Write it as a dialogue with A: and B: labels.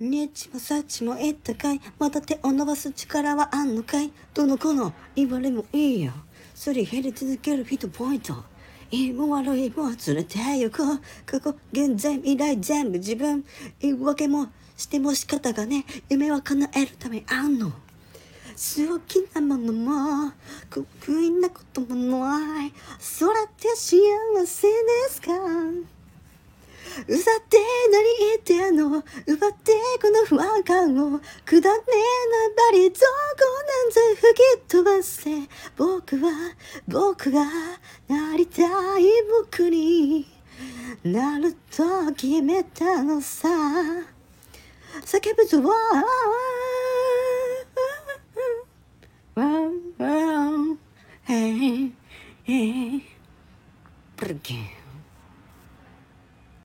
A: にっちもさっちも言ったかい。また手を伸ばす力はあんのかい。どの子の？言われもいいよ。すり減り続ける人ポイントいいも悪いも連れて行こう過去現在未来全部自分。言い訳もしても仕方がね夢は叶えるためあんの。好きなものも。得意なこともない。それって幸せですか？うざって何言ってんの？奪ってこの不安感を。くだねえなばりどこなんぜ吹き飛ばせ。僕は僕がなりたい僕に。なると決めたのさ。叫ぶぞ。わーわーわー Hey, hey, again.